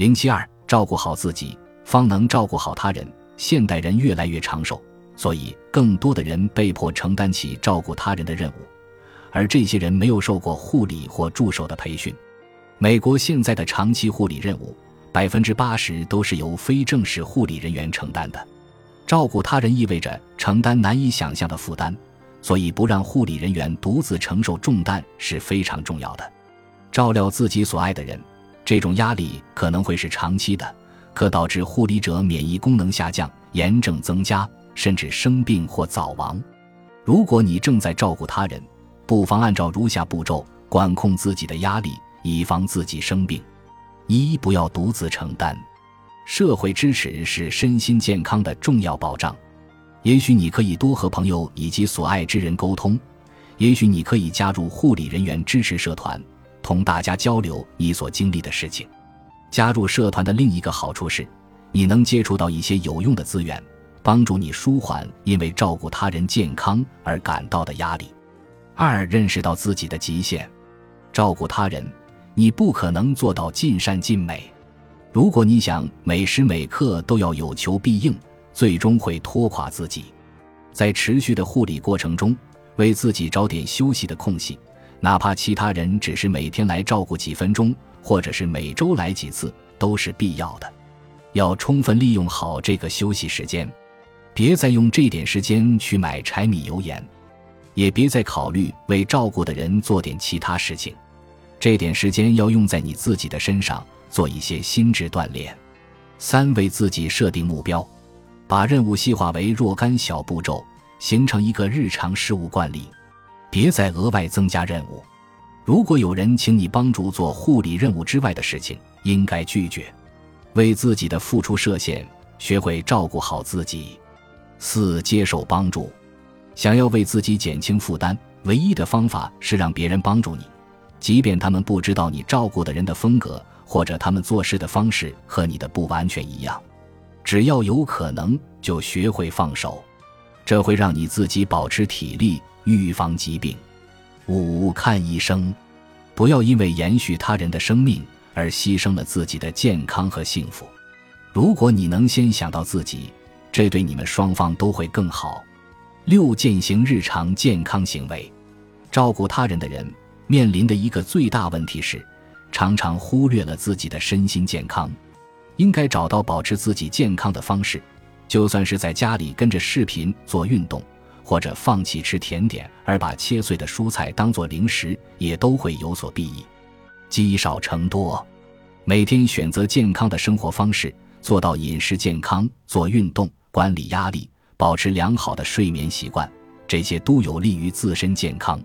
零七二，照顾好自己，方能照顾好他人。现代人越来越长寿，所以更多的人被迫承担起照顾他人的任务，而这些人没有受过护理或助手的培训。美国现在的长期护理任务，百分之八十都是由非正式护理人员承担的。照顾他人意味着承担难以想象的负担，所以不让护理人员独自承受重担是非常重要的。照料自己所爱的人，这种压力可能会是长期的，可导致护理者免疫功能下降、炎症增加，甚至生病或早亡。如果你正在照顾他人，不妨按照如下步骤管控自己的压力。以防自己生病，一不要独自承担。社会支持是身心健康的重要保障。也许你可以多和朋友以及所爱之人沟通，也许你可以加入护理人员支持社团，同大家交流你所经历的事情。加入社团的另一个好处是，你能接触到一些有用的资源，帮助你舒缓因为照顾他人健康而感到的压力。二，认识到自己的极限，照顾他人。你不可能做到尽善尽美。如果你想每时每刻都要有求必应，最终会拖垮自己。在持续的护理过程中，为自己找点休息的空隙，哪怕其他人只是每天来照顾几分钟，或者是每周来几次，都是必要的。要充分利用好这个休息时间，别再用这点时间去买柴米油盐，也别再考虑为照顾的人做点其他事情。这点时间要用在你自己的身上，做一些心智锻炼。三，为自己设定目标，把任务细化为若干小步骤，形成一个日常事务惯例。别再额外增加任务。如果有人请你帮助做护理任务之外的事情，应该拒绝。为自己的付出设限，学会照顾好自己。四，接受帮助。想要为自己减轻负担，唯一的方法是让别人帮助你。即便他们不知道你照顾的人的风格，或者他们做事的方式和你的不完全一样，只要有可能，就学会放手，这会让你自己保持体力，预防疾病。五看医生，不要因为延续他人的生命而牺牲了自己的健康和幸福。如果你能先想到自己，这对你们双方都会更好。六践行日常健康行为，照顾他人的人。面临的一个最大问题是，常常忽略了自己的身心健康。应该找到保持自己健康的方式，就算是在家里跟着视频做运动，或者放弃吃甜点而把切碎的蔬菜当做零食，也都会有所裨益。积少成多，每天选择健康的生活方式，做到饮食健康、做运动、管理压力、保持良好的睡眠习惯，这些都有利于自身健康。